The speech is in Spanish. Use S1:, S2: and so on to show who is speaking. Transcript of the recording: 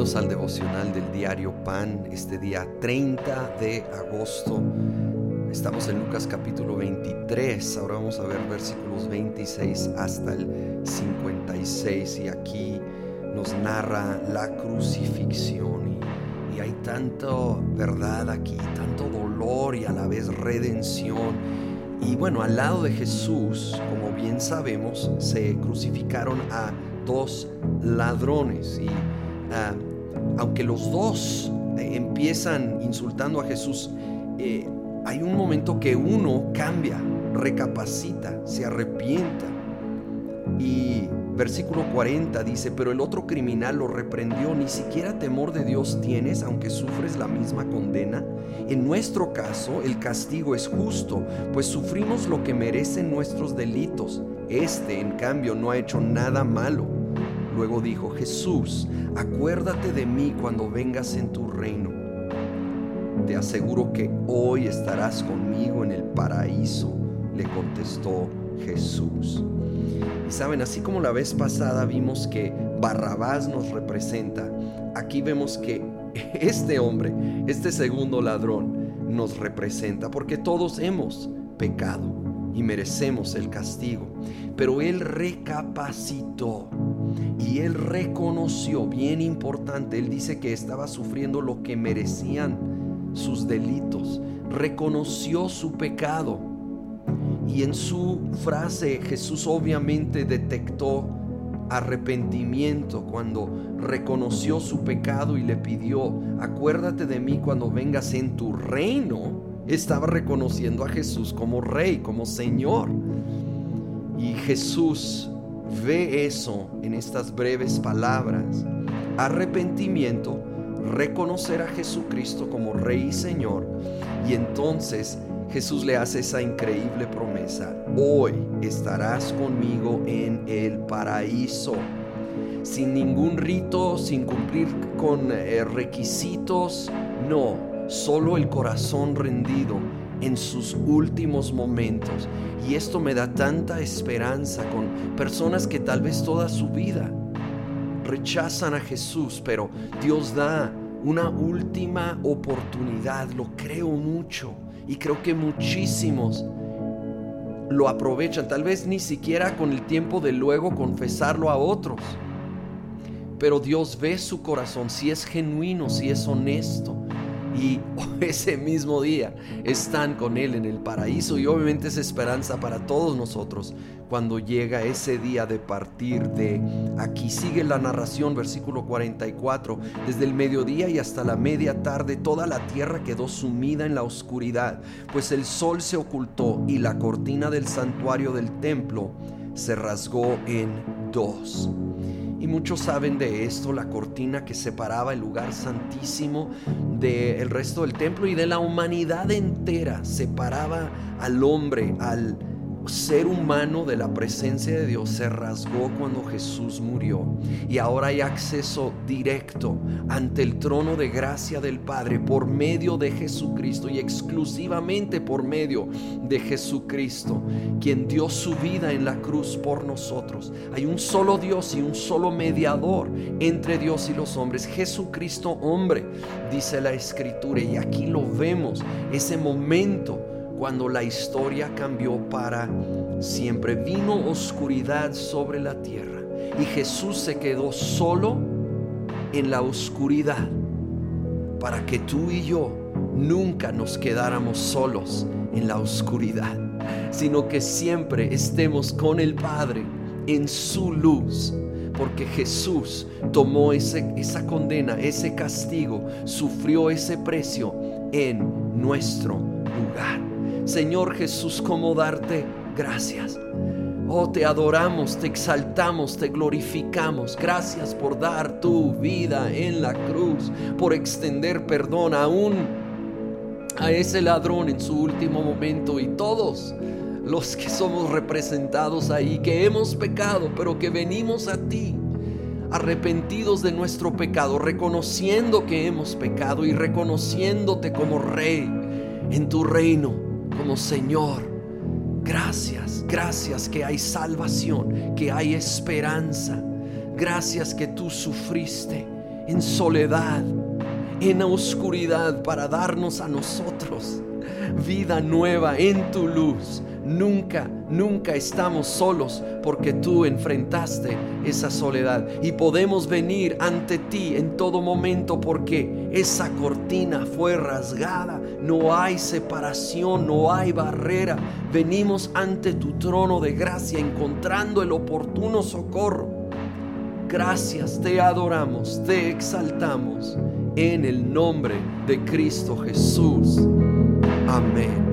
S1: Bienvenidos al devocional del diario Pan, este día 30 de agosto. Estamos en Lucas capítulo 23, ahora vamos a ver versículos 26 hasta el 56 y aquí nos narra la crucifixión y, y hay tanta verdad aquí, tanto dolor y a la vez redención. Y bueno, al lado de Jesús, como bien sabemos, se crucificaron a dos ladrones y Ah, aunque los dos eh, empiezan insultando a Jesús, eh, hay un momento que uno cambia, recapacita, se arrepienta. Y versículo 40 dice, pero el otro criminal lo reprendió, ni siquiera temor de Dios tienes, aunque sufres la misma condena. En nuestro caso, el castigo es justo, pues sufrimos lo que merecen nuestros delitos. Este, en cambio, no ha hecho nada malo Luego dijo, Jesús, acuérdate de mí cuando vengas en tu reino. Te aseguro que hoy estarás conmigo en el paraíso, le contestó Jesús. Y saben, así como la vez pasada vimos que Barrabás nos representa, aquí vemos que este hombre, este segundo ladrón, nos representa, porque todos hemos pecado y merecemos el castigo. Pero él recapacitó y él reconoció, bien importante, él dice que estaba sufriendo lo que merecían sus delitos, reconoció su pecado. Y en su frase Jesús obviamente detectó arrepentimiento cuando reconoció su pecado y le pidió, acuérdate de mí cuando vengas en tu reino. Estaba reconociendo a Jesús como rey, como Señor. Y Jesús ve eso en estas breves palabras. Arrepentimiento, reconocer a Jesucristo como Rey y Señor. Y entonces Jesús le hace esa increíble promesa. Hoy estarás conmigo en el paraíso. Sin ningún rito, sin cumplir con eh, requisitos. No, solo el corazón rendido en sus últimos momentos. Y esto me da tanta esperanza con personas que tal vez toda su vida rechazan a Jesús, pero Dios da una última oportunidad, lo creo mucho y creo que muchísimos lo aprovechan, tal vez ni siquiera con el tiempo de luego confesarlo a otros. Pero Dios ve su corazón, si es genuino, si es honesto, y ese mismo día están con Él en el paraíso y obviamente es esperanza para todos nosotros cuando llega ese día de partir de aquí. Sigue la narración, versículo 44, desde el mediodía y hasta la media tarde toda la tierra quedó sumida en la oscuridad, pues el sol se ocultó y la cortina del santuario del templo se rasgó en dos. Y muchos saben de esto, la cortina que separaba el lugar santísimo del resto del templo y de la humanidad entera, separaba al hombre, al ser humano de la presencia de Dios se rasgó cuando Jesús murió y ahora hay acceso directo ante el trono de gracia del Padre por medio de Jesucristo y exclusivamente por medio de Jesucristo, quien dio su vida en la cruz por nosotros. Hay un solo Dios y un solo mediador entre Dios y los hombres, Jesucristo hombre, dice la escritura y aquí lo vemos, ese momento cuando la historia cambió para siempre. Vino oscuridad sobre la tierra y Jesús se quedó solo en la oscuridad para que tú y yo nunca nos quedáramos solos en la oscuridad, sino que siempre estemos con el Padre en su luz porque Jesús tomó ese, esa condena, ese castigo, sufrió ese precio en nuestro lugar. Señor Jesús, cómo darte gracias. Oh, te adoramos, te exaltamos, te glorificamos. Gracias por dar tu vida en la cruz, por extender perdón aún a ese ladrón en su último momento y todos los que somos representados ahí, que hemos pecado, pero que venimos a ti arrepentidos de nuestro pecado, reconociendo que hemos pecado y reconociéndote como rey en tu reino como Señor. Gracias, gracias que hay salvación, que hay esperanza. Gracias que tú sufriste en soledad, en oscuridad, para darnos a nosotros vida nueva en tu luz. Nunca, nunca estamos solos porque tú enfrentaste esa soledad y podemos venir ante ti en todo momento porque esa cortina fue rasgada, no hay separación, no hay barrera. Venimos ante tu trono de gracia encontrando el oportuno socorro. Gracias, te adoramos, te exaltamos en el nombre de Cristo Jesús. Amém.